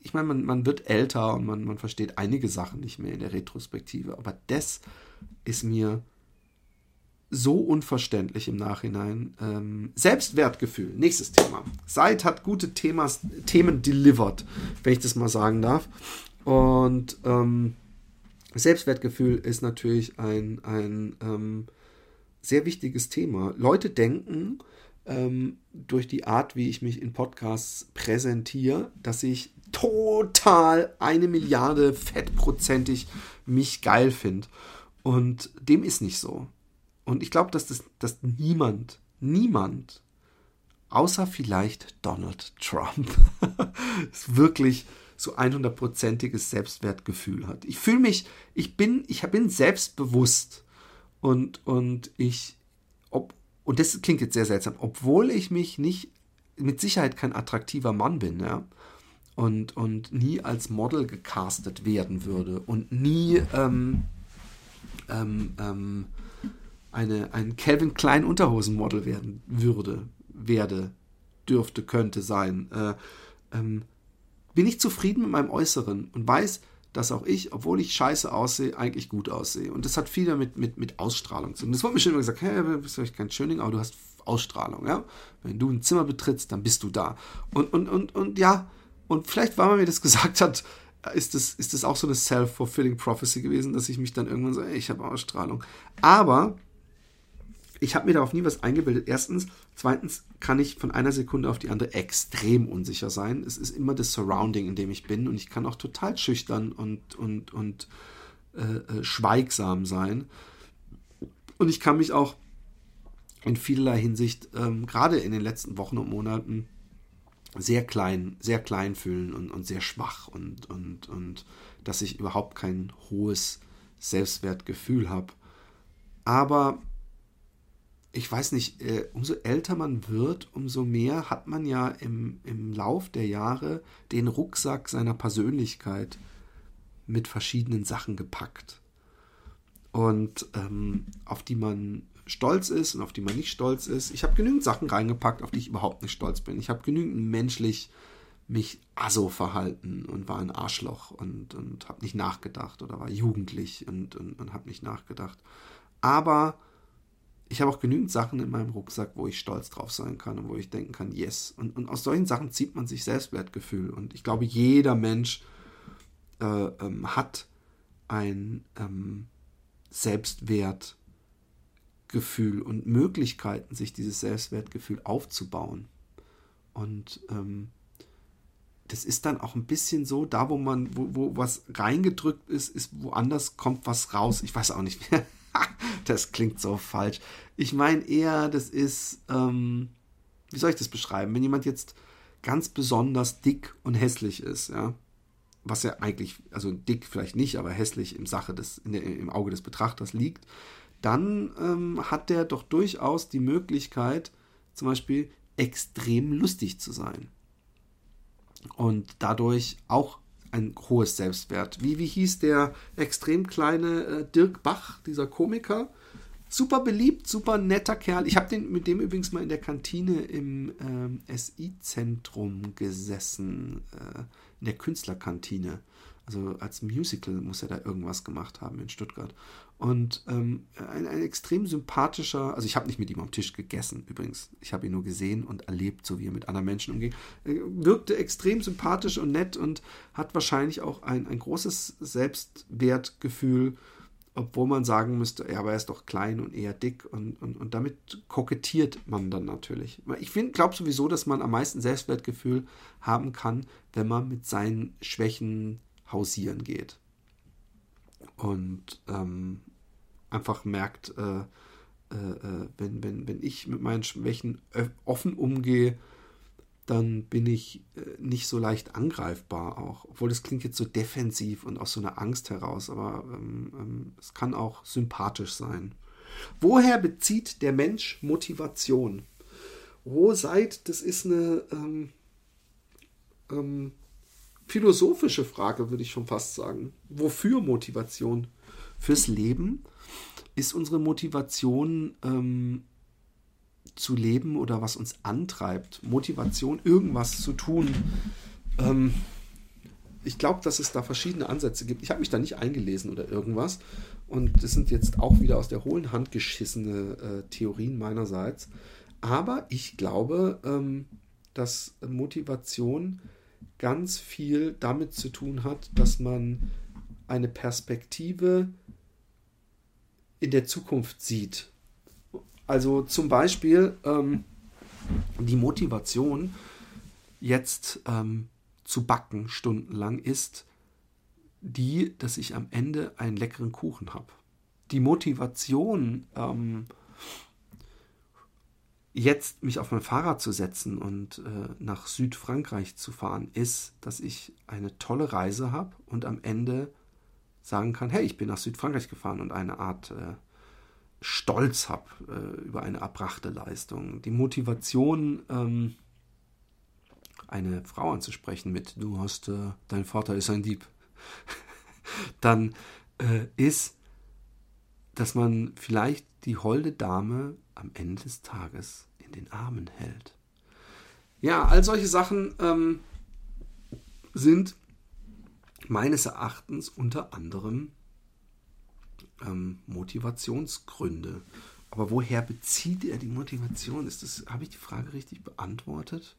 ich meine, man, man wird älter und man, man versteht einige Sachen nicht mehr in der Retrospektive, aber das ist mir so unverständlich im Nachhinein. Ähm, Selbstwertgefühl, nächstes Thema. Seid hat gute Themas, Themen delivered, wenn ich das mal sagen darf. Und ähm, Selbstwertgefühl ist natürlich ein, ein ähm, sehr wichtiges Thema. Leute denken ähm, durch die Art, wie ich mich in Podcasts präsentiere, dass ich total eine Milliarde fettprozentig mich geil finde. Und dem ist nicht so. Und ich glaube, dass, das, dass niemand, niemand, außer vielleicht Donald Trump, wirklich so 100%iges Selbstwertgefühl hat. Ich fühle mich, ich bin, ich bin selbstbewusst und, und ich, ob, und das klingt jetzt sehr seltsam, obwohl ich mich nicht, mit Sicherheit kein attraktiver Mann bin, ja, und, und nie als Model gecastet werden würde und nie, ähm, ähm, ähm, eine, ein Calvin Klein Unterhosenmodel werden würde, werde, dürfte, könnte sein, äh, ähm, bin ich zufrieden mit meinem Äußeren und weiß, dass auch ich, obwohl ich scheiße aussehe, eigentlich gut aussehe. Und das hat viel damit mit, mit Ausstrahlung zu tun. Das wurde mir schon immer gesagt, hey, du bist vielleicht kein Schöning, aber du hast Ausstrahlung, ja. Wenn du ein Zimmer betrittst, dann bist du da. Und, und, und, und ja, und vielleicht, weil man mir das gesagt hat, ist das, ist das auch so eine self-fulfilling prophecy gewesen, dass ich mich dann irgendwann so, ey, ich habe Ausstrahlung. Aber ich habe mir darauf nie was eingebildet. Erstens. Zweitens kann ich von einer Sekunde auf die andere extrem unsicher sein. Es ist immer das Surrounding, in dem ich bin. Und ich kann auch total schüchtern und, und, und äh, äh, schweigsam sein. Und ich kann mich auch in vielerlei Hinsicht, ähm, gerade in den letzten Wochen und Monaten, sehr klein, sehr klein fühlen und, und sehr schwach und, und, und dass ich überhaupt kein hohes Selbstwertgefühl habe. Aber ich weiß nicht, äh, umso älter man wird, umso mehr hat man ja im, im Lauf der Jahre den Rucksack seiner Persönlichkeit mit verschiedenen Sachen gepackt. Und ähm, auf die man stolz ist und auf die man nicht stolz ist. Ich habe genügend Sachen reingepackt, auf die ich überhaupt nicht stolz bin. Ich habe genügend menschlich mich aso verhalten und war ein Arschloch und, und habe nicht nachgedacht oder war jugendlich und, und, und habe nicht nachgedacht. Aber ich habe auch genügend Sachen in meinem Rucksack, wo ich stolz drauf sein kann und wo ich denken kann, yes. Und, und aus solchen Sachen zieht man sich Selbstwertgefühl. Und ich glaube, jeder Mensch äh, ähm, hat ein ähm, Selbstwertgefühl und Möglichkeiten, sich dieses Selbstwertgefühl aufzubauen. Und ähm, das ist dann auch ein bisschen so, da wo man, wo, wo was reingedrückt ist, ist woanders kommt was raus. Ich weiß auch nicht mehr. das klingt so falsch. Ich meine eher, das ist, ähm, wie soll ich das beschreiben? Wenn jemand jetzt ganz besonders dick und hässlich ist, ja, was ja eigentlich, also dick vielleicht nicht, aber hässlich im Sache des, der, im Auge des Betrachters liegt, dann ähm, hat der doch durchaus die Möglichkeit, zum Beispiel extrem lustig zu sein. Und dadurch auch ein hohes Selbstwert. Wie, wie hieß der extrem kleine äh, Dirk Bach, dieser Komiker? Super beliebt, super netter Kerl. Ich habe mit dem übrigens mal in der Kantine im ähm, SI-Zentrum gesessen, äh, in der Künstlerkantine. Also als Musical muss er da irgendwas gemacht haben in Stuttgart. Und ähm, ein, ein extrem sympathischer, also ich habe nicht mit ihm am Tisch gegessen übrigens, ich habe ihn nur gesehen und erlebt, so wie er mit anderen Menschen umging. Wirkte extrem sympathisch und nett und hat wahrscheinlich auch ein, ein großes Selbstwertgefühl, obwohl man sagen müsste, ja, aber er ist doch klein und eher dick und, und, und damit kokettiert man dann natürlich. Ich glaube sowieso, dass man am meisten Selbstwertgefühl haben kann, wenn man mit seinen Schwächen hausieren geht. Und ähm, einfach merkt, äh, äh, äh, wenn, wenn, wenn ich mit meinen Schwächen offen umgehe, dann bin ich äh, nicht so leicht angreifbar auch. Obwohl das klingt jetzt so defensiv und aus so einer Angst heraus, aber ähm, ähm, es kann auch sympathisch sein. Woher bezieht der Mensch Motivation? Wo seid, das ist eine ähm, ähm, philosophische Frage, würde ich schon fast sagen. Wofür Motivation? Fürs Leben? Ist unsere Motivation ähm, zu leben oder was uns antreibt? Motivation, irgendwas zu tun? Ähm, ich glaube, dass es da verschiedene Ansätze gibt. Ich habe mich da nicht eingelesen oder irgendwas. Und das sind jetzt auch wieder aus der hohlen Hand geschissene äh, Theorien meinerseits. Aber ich glaube, ähm, dass Motivation ganz viel damit zu tun hat, dass man eine Perspektive in der Zukunft sieht. Also zum Beispiel ähm, die Motivation, jetzt ähm, zu backen stundenlang, ist die, dass ich am Ende einen leckeren Kuchen habe. Die Motivation, ähm, jetzt mich auf mein Fahrrad zu setzen und äh, nach Südfrankreich zu fahren, ist, dass ich eine tolle Reise habe und am Ende sagen kann, hey, ich bin nach Südfrankreich gefahren und eine Art äh, Stolz habe äh, über eine erbrachte Leistung. Die Motivation, ähm, eine Frau anzusprechen mit, du hast, äh, dein Vater ist ein Dieb, dann äh, ist, dass man vielleicht die holde Dame am Ende des Tages in den Armen hält. Ja, all solche Sachen ähm, sind meines Erachtens unter anderem ähm, Motivationsgründe. Aber woher bezieht er die Motivation? Ist das, habe ich die Frage richtig beantwortet?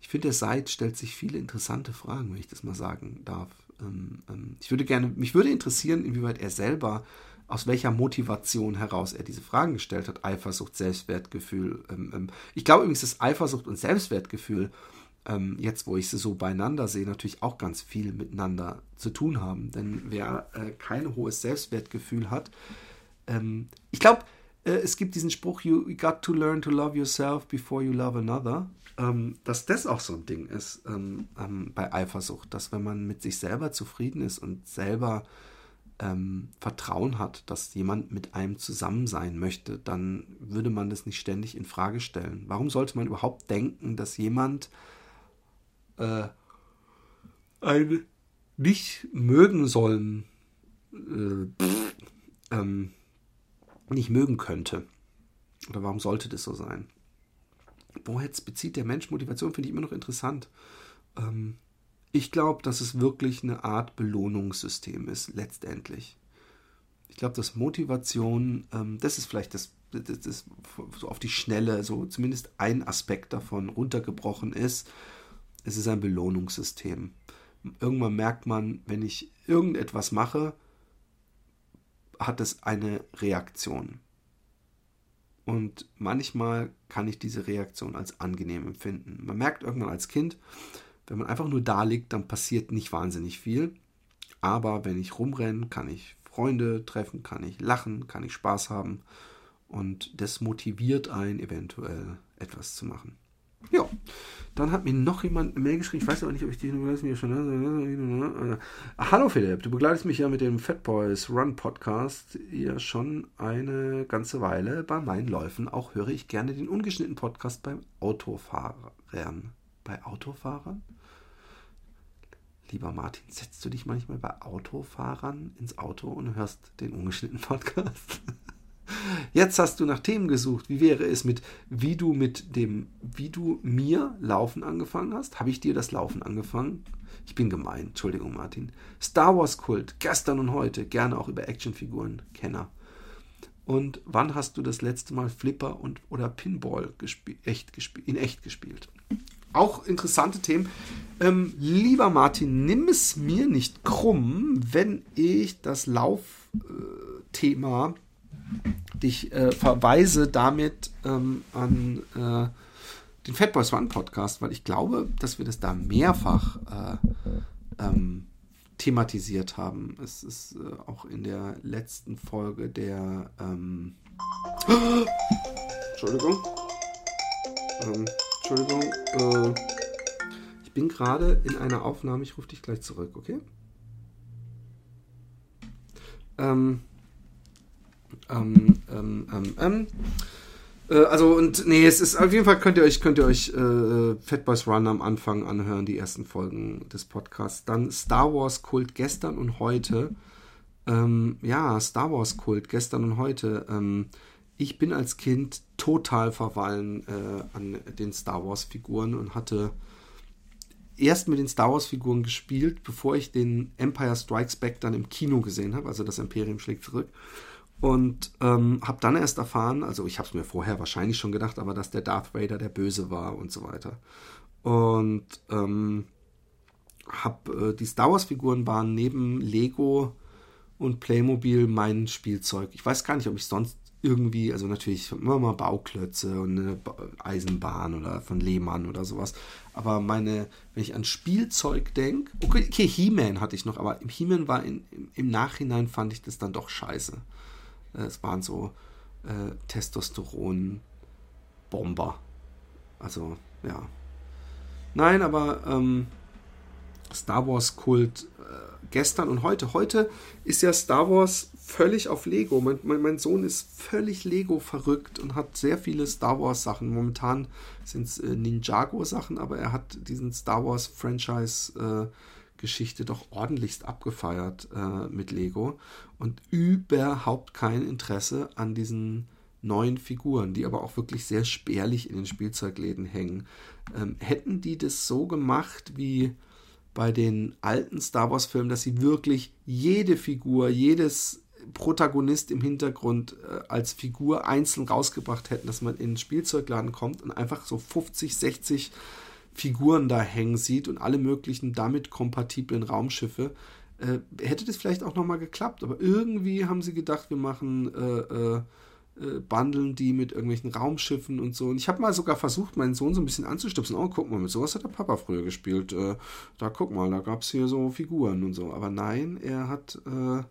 Ich finde, der Seid stellt sich viele interessante Fragen, wenn ich das mal sagen darf. Ähm, ähm, ich würde gerne, mich würde interessieren, inwieweit er selber, aus welcher Motivation heraus er diese Fragen gestellt hat. Eifersucht, Selbstwertgefühl. Ähm, ähm ich glaube übrigens, dass Eifersucht und Selbstwertgefühl ähm, jetzt, wo ich sie so beieinander sehe, natürlich auch ganz viel miteinander zu tun haben. Denn wer äh, kein hohes Selbstwertgefühl hat, ich glaube, äh, es gibt diesen Spruch, you got to learn to love yourself before you love another, dass das auch so ein Ding ist bei Eifersucht, dass wenn man mit sich selber zufrieden ist und selber ähm, Vertrauen hat, dass jemand mit einem zusammen sein möchte, dann würde man das nicht ständig in Frage stellen. Warum sollte man überhaupt denken, dass jemand äh, ein nicht mögen sollen, äh, pff, ähm, nicht mögen könnte. Oder warum sollte das so sein? Woher bezieht der Mensch Motivation, finde ich immer noch interessant. Ähm, ich glaube, dass es wirklich eine Art Belohnungssystem ist, letztendlich. Ich glaube, dass Motivation, ähm, das ist vielleicht das, das, das, so auf die Schnelle, so zumindest ein Aspekt davon runtergebrochen ist, es ist ein Belohnungssystem. Irgendwann merkt man, wenn ich irgendetwas mache, hat es eine Reaktion. Und manchmal kann ich diese Reaktion als angenehm empfinden. Man merkt irgendwann als Kind, wenn man einfach nur da liegt, dann passiert nicht wahnsinnig viel. Aber wenn ich rumrenne, kann ich Freunde treffen, kann ich lachen, kann ich Spaß haben. Und das motiviert einen eventuell etwas zu machen. Ja, dann hat mir noch jemand eine Mail geschrieben. Ich weiß aber nicht, ob ich die mir schon. Hallo Philipp, du begleitest mich ja mit dem Fat Boys Run Podcast ja schon eine ganze Weile bei meinen Läufen. Auch höre ich gerne den ungeschnittenen Podcast beim Autofahrern. Bei Autofahrern? Lieber Martin, setzt du dich manchmal bei Autofahrern ins Auto und hörst den ungeschnittenen Podcast? Jetzt hast du nach Themen gesucht. Wie wäre es mit, wie du mit dem, wie du mir Laufen angefangen hast? Habe ich dir das Laufen angefangen? Ich bin gemein, Entschuldigung, Martin. Star Wars Kult, gestern und heute, gerne auch über Actionfiguren, Kenner. Und wann hast du das letzte Mal Flipper und oder Pinball gespie echt in echt gespielt? Auch interessante Themen. Ähm, lieber Martin, nimm es mir nicht krumm, wenn ich das Laufthema äh, ich äh, verweise damit ähm, an äh, den Fatboys One Podcast, weil ich glaube, dass wir das da mehrfach äh, ähm, thematisiert haben. Es ist äh, auch in der letzten Folge der ähm Entschuldigung. Ähm, Entschuldigung. Äh, ich bin gerade in einer Aufnahme. Ich rufe dich gleich zurück, okay? Ähm, ähm, ähm, ähm, ähm, äh, also und nee, es ist auf jeden Fall könnt ihr euch könnt ihr euch äh, Fat Boys Run am Anfang anhören, die ersten Folgen des Podcasts. Dann Star Wars Kult gestern und heute. Ähm, ja, Star Wars Kult gestern und heute. Ich bin als Kind total verfallen äh, an den Star Wars Figuren und hatte erst mit den Star Wars Figuren gespielt, bevor ich den Empire Strikes Back dann im Kino gesehen habe, also das Imperium schlägt zurück. Und ähm, habe dann erst erfahren, also ich habe es mir vorher wahrscheinlich schon gedacht, aber dass der Darth Vader der Böse war und so weiter. Und ähm, habe äh, die Star Wars Figuren waren neben Lego und Playmobil mein Spielzeug. Ich weiß gar nicht, ob ich sonst irgendwie, also natürlich immer mal Bauklötze und eine Eisenbahn oder von Lehmann oder sowas. Aber meine, wenn ich an Spielzeug denke, okay, okay He-Man hatte ich noch, aber im He-Man war in, im, im Nachhinein fand ich das dann doch scheiße. Äh, es waren so äh, Testosteron-Bomber. Also, ja. Nein, aber ähm, Star Wars-Kult äh, gestern und heute. Heute ist ja Star Wars völlig auf Lego. Mein, mein, mein Sohn ist völlig Lego verrückt und hat sehr viele Star Wars Sachen. Momentan sind es äh, Ninjago Sachen, aber er hat diesen Star Wars Franchise äh, Geschichte doch ordentlichst abgefeiert äh, mit Lego und überhaupt kein Interesse an diesen neuen Figuren, die aber auch wirklich sehr spärlich in den Spielzeugläden hängen. Ähm, hätten die das so gemacht wie bei den alten Star Wars-Filmen, dass sie wirklich jede Figur, jedes Protagonist im Hintergrund äh, als Figur einzeln rausgebracht hätten, dass man in den Spielzeugladen kommt und einfach so 50, 60 Figuren da hängen sieht und alle möglichen damit kompatiblen Raumschiffe. Äh, hätte das vielleicht auch nochmal geklappt, aber irgendwie haben sie gedacht, wir machen äh, äh, äh, bundeln die mit irgendwelchen Raumschiffen und so. Und ich habe mal sogar versucht, meinen Sohn so ein bisschen anzustupsen. Oh, guck mal, mit sowas hat der Papa früher gespielt. Äh, da guck mal, da gab es hier so Figuren und so. Aber nein, er hat, äh,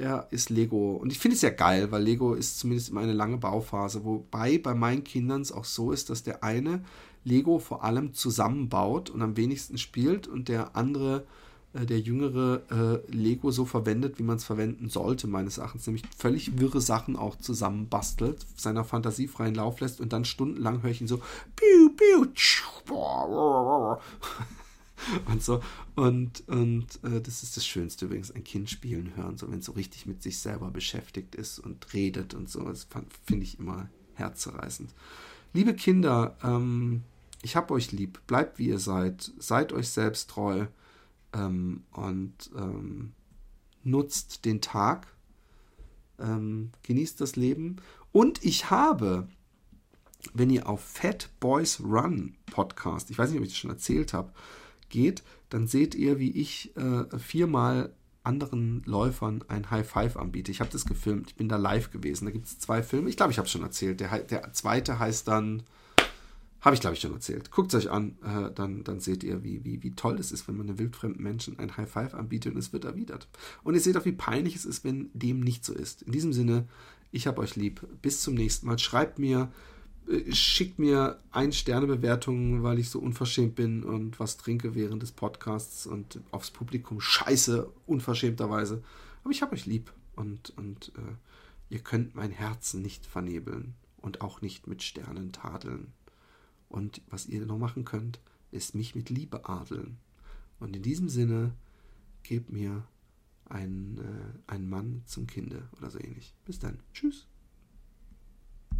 er ist Lego. Und ich finde es ja geil, weil Lego ist zumindest immer eine lange Bauphase. Wobei bei meinen Kindern es auch so ist, dass der eine Lego vor allem zusammenbaut und am wenigsten spielt und der andere äh, der jüngere äh, Lego so verwendet, wie man es verwenden sollte, meines Erachtens, nämlich völlig wirre Sachen auch zusammenbastelt, seiner Fantasie freien Lauf lässt und dann stundenlang höre ich ihn so piu, piu, und so. Und, und äh, das ist das Schönste übrigens, ein Kind spielen hören, so wenn es so richtig mit sich selber beschäftigt ist und redet und so. Das finde ich immer herzzerreißend. Liebe Kinder, ähm, ich hab euch lieb, bleibt wie ihr seid, seid euch selbst treu ähm, und ähm, nutzt den Tag, ähm, genießt das Leben. Und ich habe, wenn ihr auf Fat Boys Run Podcast, ich weiß nicht, ob ich das schon erzählt habe, geht, dann seht ihr, wie ich äh, viermal anderen Läufern ein High Five anbiete. Ich habe das gefilmt, ich bin da live gewesen. Da gibt es zwei Filme. Ich glaube, ich habe es schon erzählt. Der, der zweite heißt dann habe ich, glaube ich, schon erzählt. Guckt es euch an, äh, dann, dann seht ihr, wie, wie, wie toll es ist, wenn man einem wildfremden Menschen ein High Five anbietet und es wird erwidert. Und ihr seht auch, wie peinlich es ist, wenn dem nicht so ist. In diesem Sinne, ich habe euch lieb. Bis zum nächsten Mal. Schreibt mir, schickt mir Ein-Sterne-Bewertungen, weil ich so unverschämt bin und was trinke während des Podcasts und aufs Publikum scheiße, unverschämterweise. Aber ich habe euch lieb und, und äh, ihr könnt mein Herzen nicht vernebeln und auch nicht mit Sternen tadeln. Und was ihr noch machen könnt, ist mich mit Liebe adeln. Und in diesem Sinne, gebt mir einen, äh, einen Mann zum Kinde oder so ähnlich. Bis dann. Tschüss.